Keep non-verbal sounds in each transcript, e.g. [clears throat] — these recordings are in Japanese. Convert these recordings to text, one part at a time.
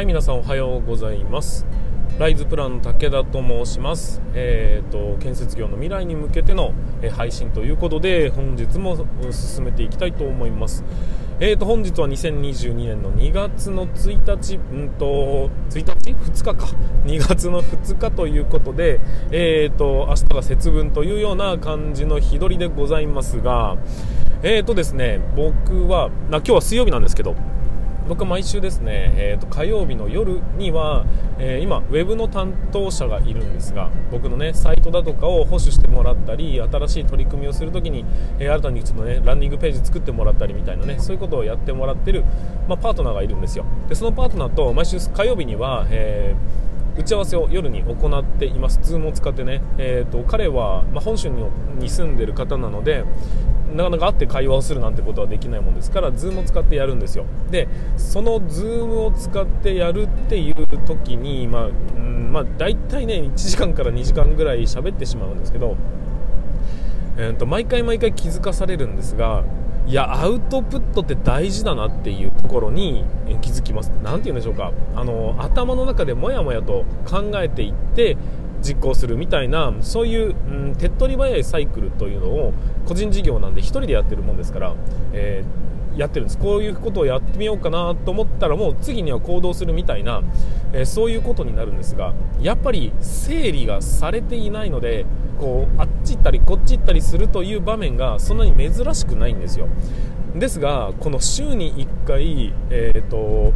はい皆さんおはようございます。ライズプランの武田と申します。えっ、ー、と建設業の未来に向けての、え配信ということで本日も進めていきたいと思います。えーと本日は2022年の2月の1日うんと1日？2日か。2月の2日ということでえーと明日が節分というような感じの日取りでございますがえーとですね僕はな今日は水曜日なんですけど僕毎週ですね、えーと、火曜日の夜には、えー、今、ウェブの担当者がいるんですが僕のねサイトだとかを保守してもらったり新しい取り組みをするときに、えー、新たにちょっとねランニングページ作ってもらったりみたいなねそういうことをやってもらってる、まあ、パートナーがいるんですよ。でそのパートナーと毎週火曜日には、えー打ち合わせを夜に行っています、Zoom を使ってね、えーと、彼は、まあ、本州に住んでる方なので、なかなか会って会話をするなんてことはできないもんですから Zoom を使ってやるんですよ。でその Zoom を使ってやるっていう時にまあ、うんまあ、大体ね1時間から2時間ぐらい喋ってしまうんですけど、えーと、毎回毎回気づかされるんですがいやアウトプットって大事だなっていうところに気づきます。何て言うんでしょうか。あの頭の中でもやもやと考えていって実行するみたいなそういう、うん、手っ取り早いサイクルというのを個人事業なんで1人でやってるもんですから、えー、やってるんです。こういうことをやってみようかなと思ったらもう次には行動するみたいな、えー、そういうことになるんですがやっぱり整理がされていないのでこうあっち行ったりこっち行ったりするという場面がそんなに珍しくないんですよ。ですがこの週に1回えっ、ー、と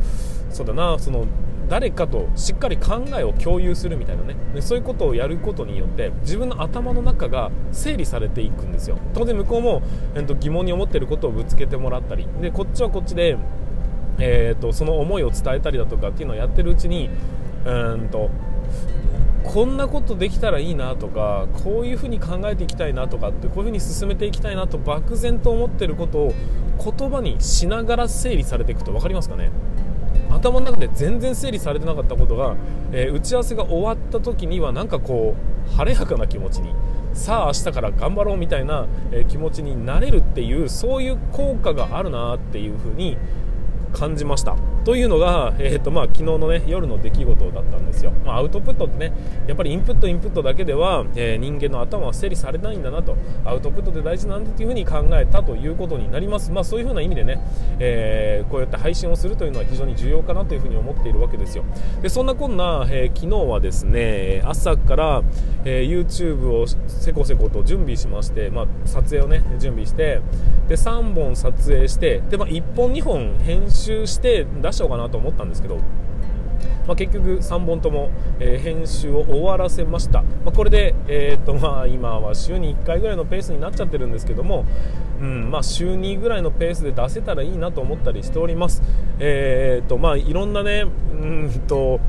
そうだなその誰かとしっかり考えを共有するみたいなね。でそういうことをやることによって自分の頭の中が整理されていくんですよ。当然向こうも、えー、と疑問に思っていることをぶつけてもらったり。でこっちはこっちで、えーと、その思いを伝えたりだとかっていうのをやってるうちにうんとこんなことできたらいいなとかこういうふうに考えていきたいなとかってこういうふうに進めていきたいなと漠然と思っていることを言葉にしながら整理されていくと分かりますかね？頭の中で全然整理されてなかったことが、えー、打ち合わせが終わった時にはなんかこう晴れやかな気持ちにさあ明日から頑張ろうみたいな、えー、気持ちになれるっていうそういう効果があるなっていうふうに感じました。というのが、えーとまあ、昨日の、ね、夜の出来事だったんですよ、まあ、アウトプットってねやっぱりインプットインプットだけでは、えー、人間の頭は整理されないんだなと。アウトプットって大事なんだというふうに考えたということになります、まあ、そういうふうな意味でね、えー、こうやって配信をするというのは非常に重要かなというふうに思っているわけですよ。でそんなこんな、えー、昨日はですね朝から、え YouTube をせこせこと準備しまして、まあ、撮影をね準備してで3本撮影してで、まあ、1本2本編集して出しようかなと思ったんですけど、まあ、結局3本とも、えー、編集を終わらせました、まあ、これで、えーとまあ、今は週に1回ぐらいのペースになっちゃってるんですけども、うんまあ、週2ぐらいのペースで出せたらいいなと思ったりしております、えーとまあ、いろんなねうんと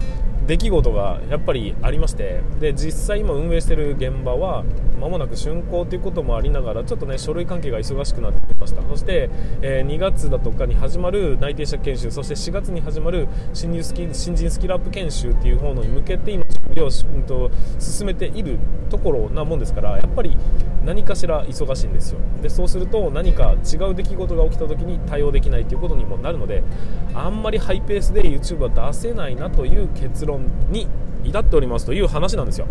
出来事がやっぱりありましてで実際今運営してる現場は間もなく竣工ということもありながらちょっとね書類関係が忙しくなってきました。そして、えー、2月だとかに始まる内定者研修そして4月に始まる新入スキ新人スキルアップ研修っていう方のに向けて今準備を、うん、と進めているところなもんですからやっぱり何かしら忙しいんですよでそうすると何か違う出来事が起きた時に対応できないということにもなるのであんまりハイペースで YouTube は出せないなという結論に至っておりますという話なんですよ。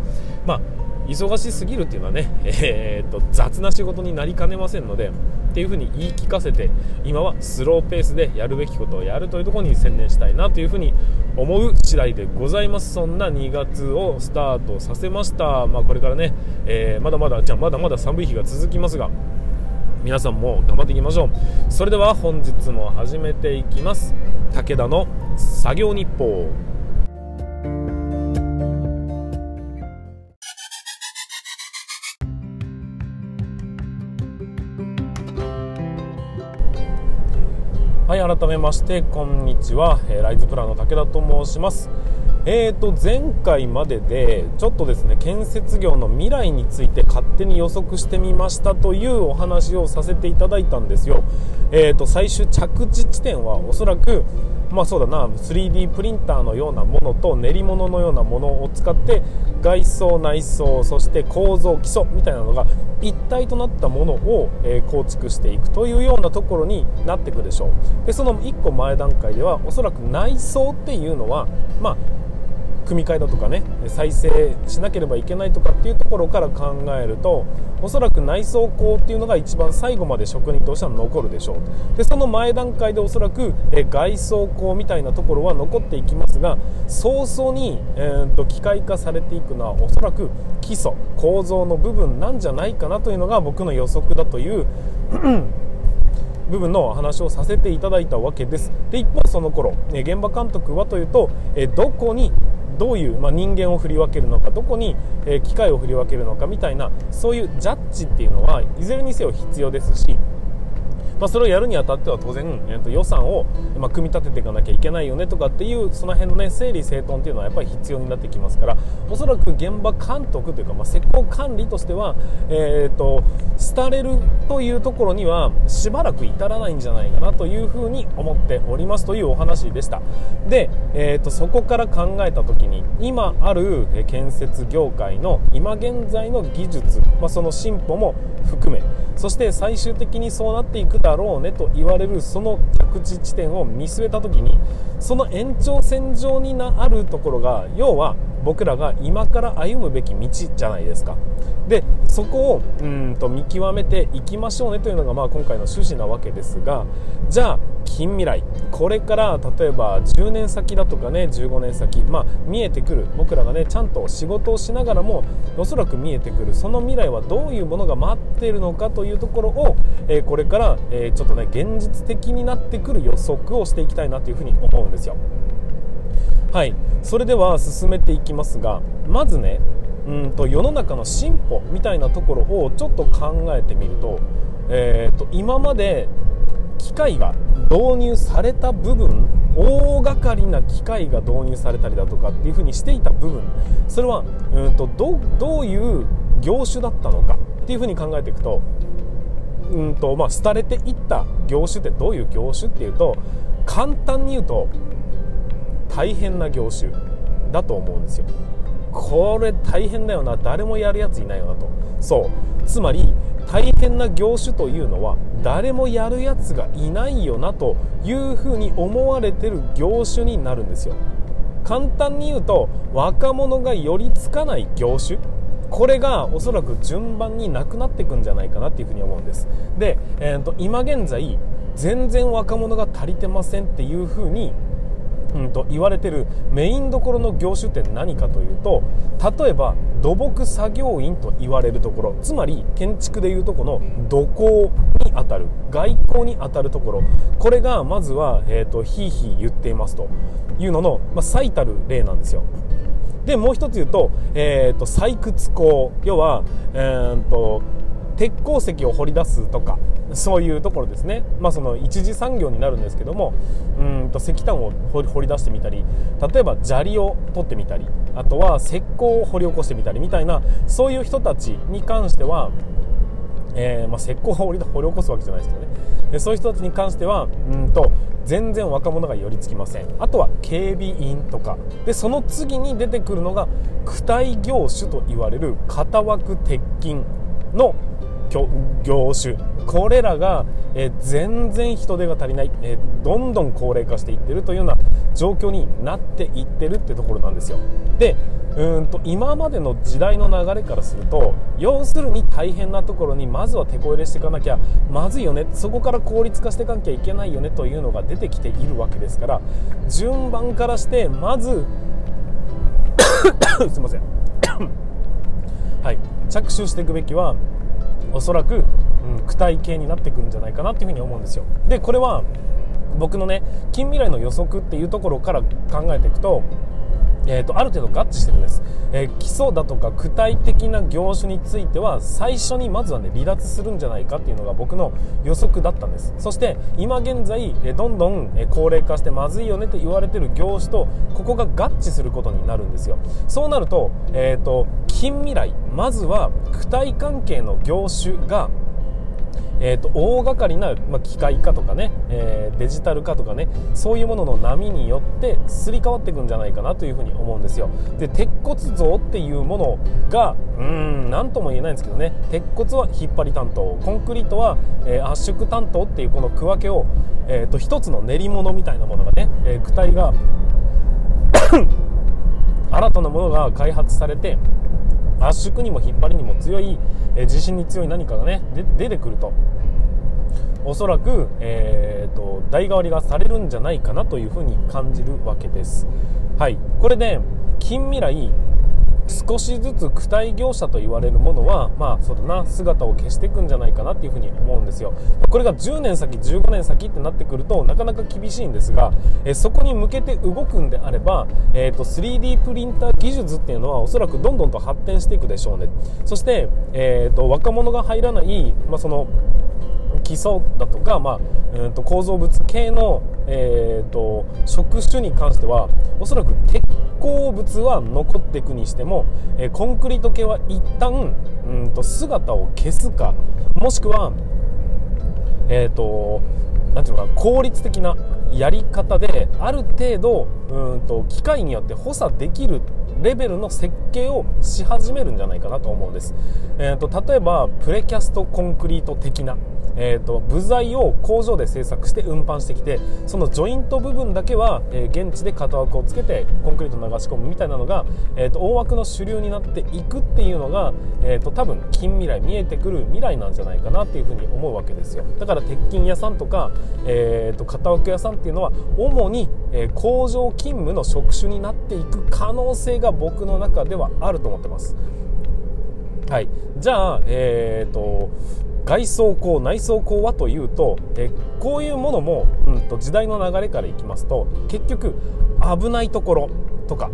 まあ忙しすぎるっていうのはね、[laughs] えー、っと雑な仕事になりかねませんのでっていうふうに言い聞かせて今はスローペースでやるべきことをやるというところに専念したいなというふうに思う次第でございます。そんな2月をスタートさせました、まあ、これからね、えー、まだまだじゃまだまだ寒い日が続きますが皆さんも頑張っていきましょう。それでは本日も始めていきます。武田の作業日報。はい改めましてこんにちは、えー、ライズプランの武田と申します。えーと前回まででちょっとですね建設業の未来について勝手に予測してみましたというお話をさせていただいたんですよ。えーと最終着地地点はおそらくまあそうだな 3D プリンターのようなものと練り物のようなものを使って外装内装そして構造基礎みたいなのが一体となったものを、え、構築していくというようなところになっていくでしょう。でその1個前段階ではおそらく内装っていうのはまあ組み替えだとかね再生しなければいけないとかっていうところから考えるとおそらく内装工っていうのが一番最後まで職人としては残るでしょう。でその前段階でおそらく外装工みたいなところは残っていきますが早々に、えー、と機械化されていくのはおそらく基礎構造の部分なんじゃないかなというのが僕の予測だという [clears throat] 部分の話をさせていただいたわけです。で一方その頃現場監督はというとどこにどういう、まあ、人間を振り分けるのかどこに、え機械を振り分けるのかみたいなそういうジャッジっていうのはいずれにせよ必要ですしまあ、それをやるにあたっては当然、えー、と予算を、まあ、組み立てていかなきゃいけないよねとかっていうその辺のね整理整頓っていうのはやっぱり必要になってきますからおそらく現場監督というか、まあ、施工管理としては、えーと、廃れるというところにはしばらく至らないんじゃないかなというふうに思っておりますというお話でした。で、えーと、そこから考えた時に今ある建設業界の今現在の技術、まあ、その進歩も含めそして最終的にそうなっていくだろうねと言われるその着地地点を見据えた時にその延長線上にあるところが要は僕らが今から歩むべき道じゃないですか。でそこをうんと見極めていきましょうねというのがまあ今回の趣旨なわけですがじゃあ近未来。これから例えば10年先だとかね15年先、まあ、見えてくる。僕らがねちゃんと仕事をしながらもおそらく見えてくる。その未来はどういうものが待っているのかというところを、えー、これから、えー、ちょっとね現実的になってくる予測をしていきたいなというふうに思うんですよ。はい。それでは進めていきますがまずねうんと世の中の進歩みたいなところをちょっと考えてみると,、えーと、今まで機械が導入された部分大掛かりな機械が導入されたりだとかっていう風にしていた部分それはうんとどういう業種だったのかっていう風に考えていくとうんとまあ廃れていった業種ってどういう業種っていうと簡単に言うと大変な業種だと思うんですよ。これ大変だよな。誰もやるやついないよなと。そう。つまり大変な業種というのは誰もやるやつがいないよなというふうに思われてる業種になるんですよ。簡単に言うと若者が寄りつかない業種。これがおそらく順番になくなっていくんじゃないかなっていうふうに思うんです。で、えーと今現在全然若者が足りてませんっていうふうにうんと言われてるメインどころの業種って何かというと例えば土木作業員と言われるところつまり建築でいうとこの土工にあたる外交にあたるところ。これがまずは、えーと、ひいひい言っていますと。いうのの、まあ、最たる例なんですよ。でもう一つ言うと,、えーと、採掘工。要は、えーと鉄鉱石を掘り出すとかそういうところですね、まあ、その一次産業になるんですけどもうんと石炭を掘り出してみたり例えば砂利を取ってみたりあとは石膏を掘り起こしてみたりみたいなそういう人たちに関してはえー、まあ、石膏を掘り起こすわけじゃないですけどね。でそういう人たちに関してはうんと全然若者が寄りつきません。あとは警備員とか。でその次に出てくるのが躯体業種と言われる型枠鉄筋。の業種。これらが、え全然人手が足りない、えどんどん高齢化していってるというような状況になっていってるってところなんですよ。でうんと今までの時代の流れからすると要するに大変なところにまずは手こ入れしていかなきゃまずいよね。そこから効率化していかなきゃいけないよねというのが出てきているわけですから順番からしてまず [coughs] すいません。[coughs] はい。着手していくべきはおそらく、うん、躯体系になってくるんじゃないかなっていうふうに思うんですよ。でこれは僕のね近未来の予測っていうところから考えていくとえーと、ある程度合致してるんです、えー、基礎だとか具体的な業種については最初にまずはね離脱するんじゃないかっていうのが僕の予測だったんです。そして今現在、え、どんどん、え高齢化してまずいよねと言われてる業種とここが合致することになるんですよ。そうなると,、えーと近未来まずは躯体関係の業種がえーと、大掛かりな、まあ、機械化とかね、えー、デジタル化とかねそういうものの波によってすり替わっていくんじゃないかなというふうに思うんですよ。で鉄骨造っていうものがうん何とも言えないんですけどね。鉄骨は引っ張り担当。コンクリートは、えー、圧縮担当っていうこの区分けを、えーと、一つの練り物みたいなものがね、えー、躯体が [coughs] 新たなものが開発されて圧縮にも引っ張りにも強い、えー、地震に強い何かがね出てくるとおそらく、えーと、代替わりがされるんじゃないかなというふうに感じるわけです。はい、これで近未来少しずつ躯体業者と言われるものは、まあ、そうだな、姿を消していくんじゃないかなっていうふうに思うんですよ。これが10年先、15年先ってなってくると、なかなか厳しいんですが、えそこに向けて動くんであれば、えーと、3D プリンター技術っていうのはおそらくどんどんと発展していくでしょうね。そして、えーと、若者が入らない、まあ、その、基礎だとか、まあ、うんと構造物系の、えーと、職種に関してはおそらく鉄鉱物は残っていくにしても、えー、コンクリート系は一旦うんと姿を消すかもしくはえっ、ー、となんていうのか効率的なやり方である程度うんと機械によって補佐できるレベルの設計をし始めるんじゃないかなと思うんです、えーと例えばプレキャストコンクリート的なえーと、部材を工場で製作して運搬してきてそのジョイント部分だけは、えー、現地で型枠をつけてコンクリート流し込むみたいなのが、えーと、大枠の主流になっていくっていうのが、えーと、多分近未来見えてくる未来なんじゃないかなっていうふうに思うわけですよ。だから鉄筋屋さんとか、えー、と型枠屋さんっていうのは主に、えー、工場勤務の職種になっていく可能性が僕の中ではあると思ってます。はい、じゃあ、えーと外装工内装工はというと、えこういうものも、うんと、時代の流れからいきますと結局危ないところとか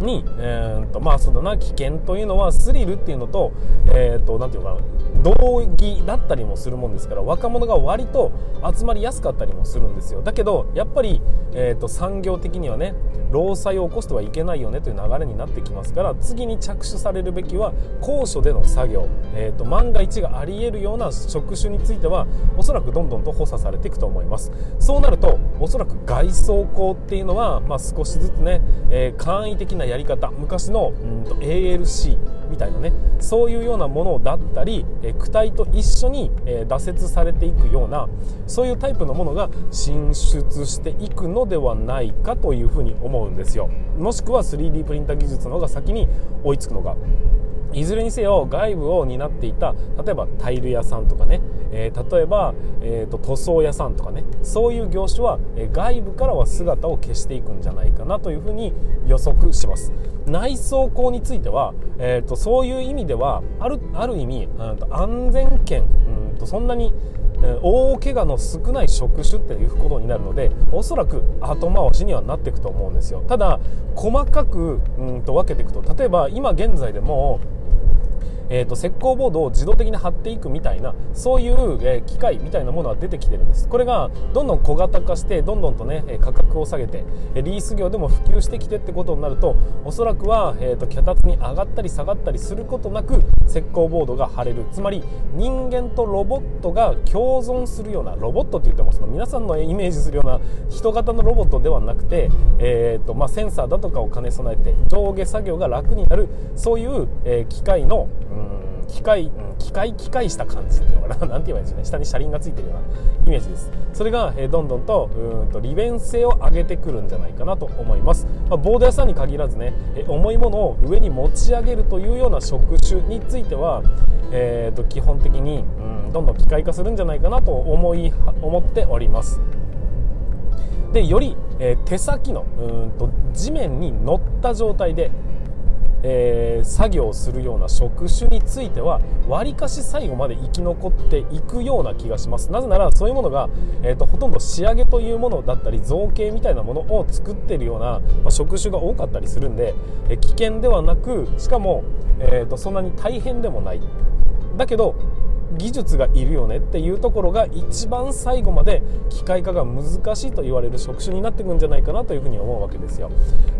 に、えーとまあ、そのな危険というのはスリルっていうのと,、えー、ていうかな道義だったりもするもんですから若者が割と集まりやすかったりもするんですよ。だけどやっぱり、えーと、産業的にはね労災を起こしてはいけないよねという流れになってきますから次に着手されるべきは高所での作業、えーと、万が一がありえるような職種についてはおそらくどんどんと補佐されていくと思います。そうなるとおそらく外装工っていうのは、まあ、少しずつね、えー、簡易的なやり方。昔のうんと ALC みたいなねそういうようなものだったり、え、躯体と一緒に、え、挫折されていくようなそういうタイプのものが進出していくのではないかというふうに思うんですよ。もしくは 3D プリンター技術の方が先に追いつくのかいずれにせよ外部を担っていた例えばタイル屋さんとかね、えー、例えば、えーと、塗装屋さんとかね。そういう業種は、えー、外部からは姿を消していくんじゃないかなというふうに予測します。内装工については、えーと、そういう意味ではあるある意味、うんと安全圏うんとそんなに大怪我の少ない職種っていうことになるのでおそらく後回しにはなっていくと思うんですよ。ただ細かくうんと分けていくと例えば今現在でもえーと、石膏ボードを自動的に貼っていくみたいなそういう、え、機械みたいなものは出てきてるんです。これがどんどん小型化してどんどんとね価格を下げてリース業でも普及してきてってことになるとおそらくは、えーと、脚立に上がったり下がったりすることなく石膏ボードが貼れる。つまり人間とロボットが共存するようなロボットって言ってもその皆さんのイメージするような人型のロボットではなくて、えーとまあ、センサーだとかを兼ね備えて上下作業が楽になる。そういう、え、機械の、うん機械、機械機械した感じっていうのかな？[laughs] なんて言えばいいんですかね。下に車輪がついてるようなイメージです。それが、えー、どんどんとうんと利便性を上げてくるんじゃないかなと思います、まあ、ボード屋さんに限らずね、え、重いものを上に持ち上げるというような職種については、えーと、基本的に、うん、どんどん機械化するんじゃないかなと思い思っております。でより、えー、手先のうんと地面に乗った状態でえー、作業するような職種についてはわりかし最後まで生き残っていくような気がします。なぜならそういうものが、えーと、ほとんど仕上げというものだったり造形みたいなものを作ってるような、まあ、職種が多かったりするんで、えー、危険ではなくしかも、えーとそんなに大変でもない。だけど技術がいるよねっていうところが一番最後まで機械化が難しいと言われる職種になっていくんじゃないかなというふうに思うわけですよ、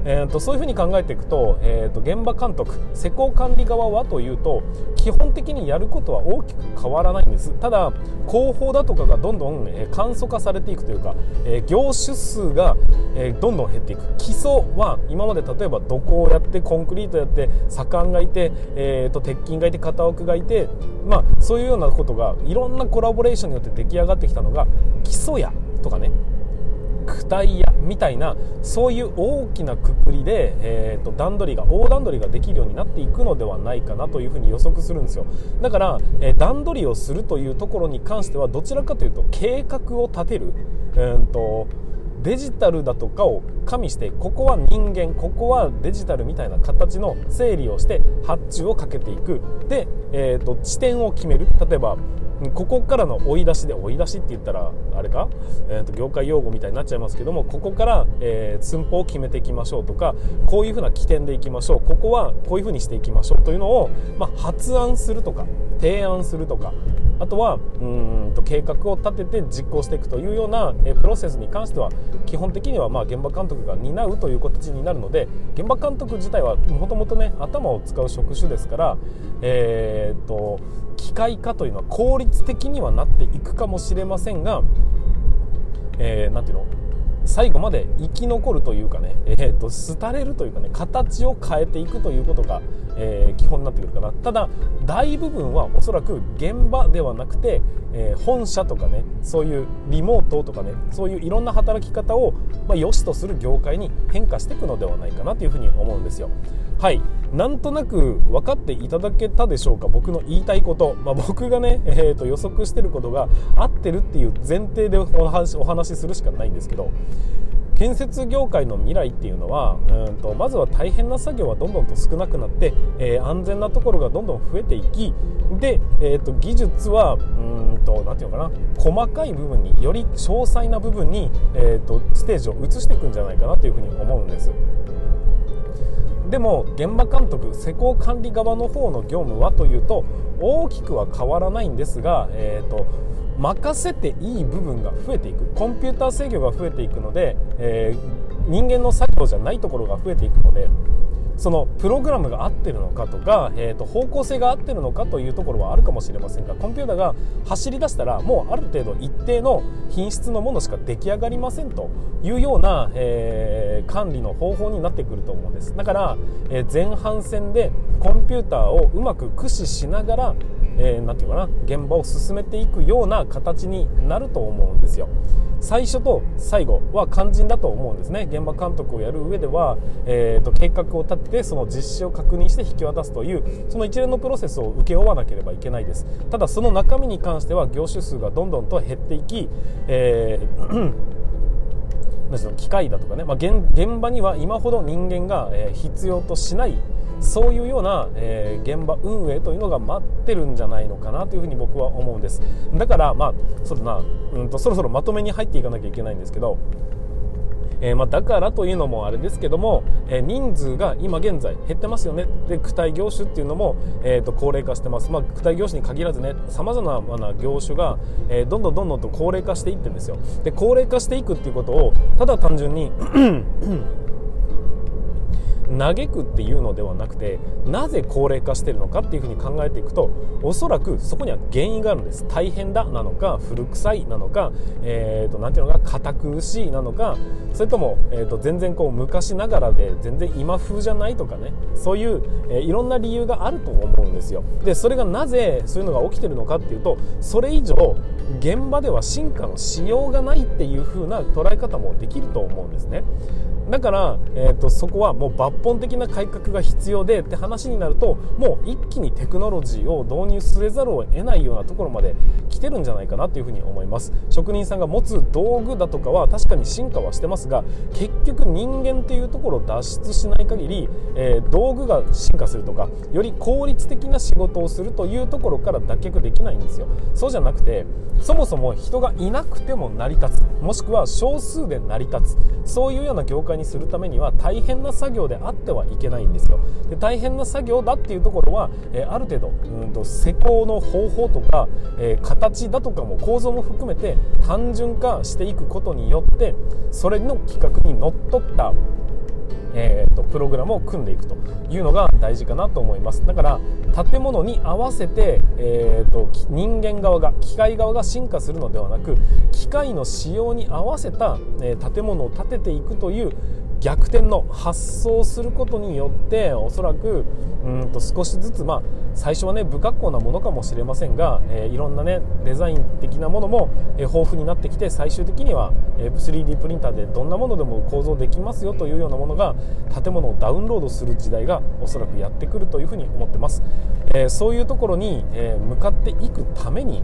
えーと、そういうふうに考えていくと,、えーと、現場監督施工管理側はというと基本的にやることは大きく変わらないんです。ただ広報だとかがどんどん簡素化されていくというか、え、業種数が、え、どんどん減っていく。基礎は今まで例えば土工をやってコンクリートやって左官がいて、えーと、鉄筋がいて片奥がいて、まあ、そういうようななことがいろんなコラボレーションによって出来上がってきたのが基礎やとかね躯体やみたいなそういう大きなくくりで、えーと、段取りが大段取りができるようになっていくのではないかなというふうに予測するんですよ。だから、えー、段取りをするというところに関してはどちらかというと計画を立てる、えーとデジタルだとかを加味してここは人間ここはデジタルみたいな形の整理をして発注をかけていく。で、えーと、地点を決める。例えばここからの追い出しで追い出しって言ったらあれか、えーと、業界用語みたいになっちゃいますけどもここから、えー、寸法を決めていきましょうとかこういうふうな起点でいきましょう。ここはこういうふうにしていきましょう。というのを、まあ、発案するとか提案するとかあとはうんと計画を立てて実行していくというような、えプロセスに関しては基本的にはまあ現場監督が担うという形になるので現場監督自体はもともとね頭を使う職種ですから、えーと、機械化というのは効率的にはなっていくかもしれませんが、えー、ていうの？最後まで生き残るというかね、えーと、廃れるというかね形を変えていくということが、えー、基本になってくるかな。ただ大部分はおそらく現場ではなくて、えー、本社とかねそういうリモートとかねそういういろんな働き方を、まあ、良しとする業界に変化していくのではないかなというふうに思うんですよ。はい。なんとなく分かっていただけたでしょうか？僕の言いたいこと、まあ、僕がね、えーと、予測してることが合ってるっていう前提でお話お話しするしかないんですけど。建設業界の未来っていうのはうんとまずは大変な作業はどんどんと少なくなって、えー、安全なところがどんどん増えていきで、えーと、技術はうんと何て言うのかな？細かい部分により詳細な部分に、えーとステージを移していくんじゃないかなというふうに思うんです。でも現場監督施工管理側の方の業務はというと大きくは変わらないんですが、えーと、任せていい部分が増えていく。コンピューター制御が増えていくので、えー、人間の作業じゃないところが増えていくのでそのプログラムが合ってるのかとか、えー、と方向性が合ってるのかというところはあるかもしれませんがコンピューターが走り出したらもうある程度一定の品質のものしか出来上がりませんというような、えー、管理の方法になってくると思うんです。だから、えー、前半戦でコンピューターをうまく駆使しながらえー、て言うかな現場を進めていくような形になると思うんですよ。最初と最後は肝心だと思うんですね。現場監督をやる上では、えーと、計画を立ててその実施を確認して引き渡すというその一連のプロセスを請け負わなければいけないです。ただその中身に関しては業種数がどんどんと減っていき、えー [clears throat] 機械だとかね、まあ、現場には今ほど人間が必要としないそういうような、えー、現場運営というのが待ってるんじゃないのかなというふうに僕は思うんです。だからまあそうだな、うんと、そろそろまとめに入っていかなきゃいけないんですけどえー、ま、だからというのもあれですけども、えー、人数が今現在減ってますよね。で躯体業種っていうのも、えー、と高齢化してます、まあ、躯体業種に限らずねさまざまな業種が、えどんどんどんどんと高齢化していってるんですよ。で高齢化していくっていうことをただ単純に嘆くっていうのではなくてなぜ高齢化してるのかっていうふうに考えていくとおそらくそこには原因があるんです。大変だなのか古臭いなのか、えーと、ていうのか堅苦しいなのかそれとも、えーと、全然こう昔ながらで全然今風じゃないとかねそういう、えー、いろんな理由があると思うんですよ。でそれがなぜそういうのが起きてるのかっていうとそれ以上現場では進化のしようがないっていう風な捉え方もできると思うんですね。だから、えーと、そこはもう抜本的な改革が必要でって話になるともう一気にテクノロジーを導入せざるを得ないようなところまで来てるんじゃないかなというふうに思います。職人さんが持つ道具だとかは確かに進化はしてますが結局人間っていうところを脱出しない限り、えー、道具が進化するとかより効率的な仕事をするというところから脱却できないんですよ。そうじゃなくてそもそも人がいなくても成り立つもしくは少数で成り立つそういうような業界にするためには大変な作業であってはいけないんですよ。で大変な作業だっていうところは、えある程度うんと施工の方法とか、え形だとかも構造も含めて単純化していくことによってそれの企画にのっとったえーと、プログラムを組んでいくというのが大事かなと思います。だから建物に合わせて、えーと、人間側が機械側が進化するのではなく機械の仕様に合わせた、えー、建物を建てていくという逆転の発想をすることによっておそらくうんと少しずつ、まあ、最初はね不格好なものかもしれませんが、えー、いろんなねデザイン的なものも、えー、豊富になってきて最終的には、えー、3D プリンターでどんなものでも構造できますよというようなものが建物をダウンロードする時代がおそらくやってくるというふうに思ってます、えそういうところに、え向かっていくために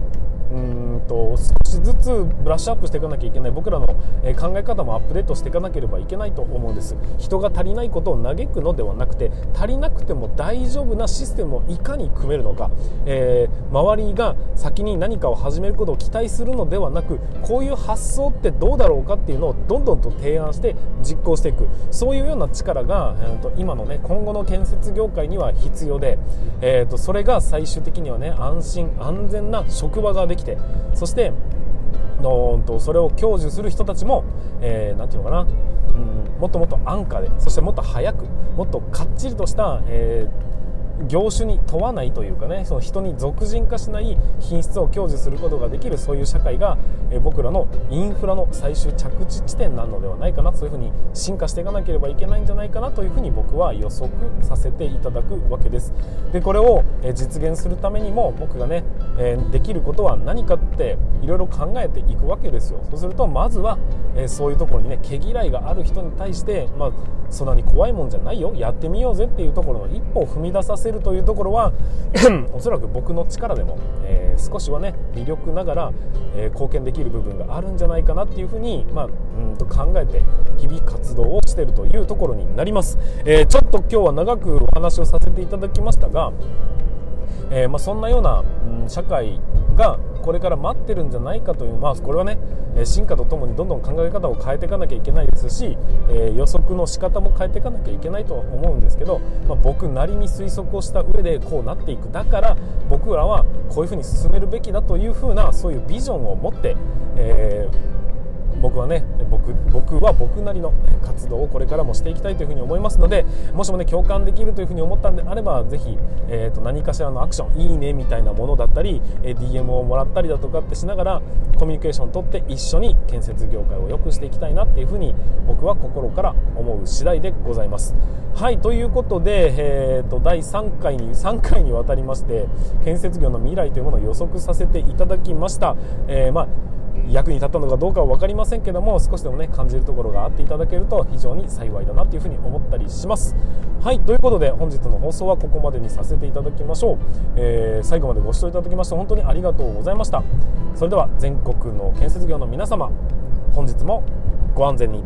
うんとしずつブラッシュアップしていかなきゃいけない。僕らの考え方もアップデートしていかなければいけないと思うんです。人が足りないことを嘆くのではなくて足りなくても大丈夫なシステムをいかに組めるのか、えー、周りが先に何かを始めることを期待するのではなくこういう発想ってどうだろうかっていうのをどんどんと提案して実行していく。そういうような力が、えー、と今のね今後の建設業界には必要で、えー、とそれが最終的にはね安心安全な職場ができてそしてのとそれを享受する人たちも何、えー、て言うのかな、うん、もっともっと安価でそしてもっと早くもっとかっちりとした、えー業種に問わないというかねその人に俗人化しない品質を享受することができるそういう社会が、え僕らのインフラの最終着地地点なのではないかなそういうふうに進化していかなければいけないんじゃないかなというふうに僕は予測させていただくわけです。でこれを、え実現するためにも僕がね、えできることは何かっていろいろ考えていくわけですよ。そうするとまずは、えそういうところにね毛嫌いがある人に対して、まあ、そんなに怖いもんじゃないよ。やってみようぜっていうところの一歩を踏み出させせるというところは [clears throat] おそらく僕の力でも、えー、少しはね微力ながら、えー、貢献できる部分があるんじゃないかなっていうふうに、まあ、うんと考えて日々活動をしているというところになります、えー、ちょっと今日は長くお話をさせていただきましたがえー、まあ、そんなような、うん、社会がこれから待ってるんじゃないかという、まあ、これはね進化とともにどんどん考え方を変えていかなきゃいけないですし、えー、予測の仕方も変えていかなきゃいけないとは思うんですけど、まあ、僕なりに推測をした上でこうなっていくだから僕らはこういうふうに進めるべきだというふうなそういうビジョンを持って、えー僕はね僕僕は僕なりの活動をこれからもしていきたいというふうに思いますのでもしもね共感できるというふうに思ったんであればぜひ、えー、と何かしらのアクションいいねみたいなものだったり DM をもらったりだとかってしながらコミュニケーションをとって一緒に建設業界を良くしていきたいなっていうふうに僕は心から思う次第でございます。はいということで、えー、と第3回に3回にわたりまして建設業の未来というものを予測させていただきました。えー、まあ役に立ったのかどうかは分かりませんけども少しでもね感じるところがあっていただけると非常に幸いだなというふうに思ったりします。はいということで本日の放送はここまでにさせていただきましょう、えー、最後までご視聴いただきまして本当にありがとうございました。それでは全国の建設業の皆様本日もご安全に。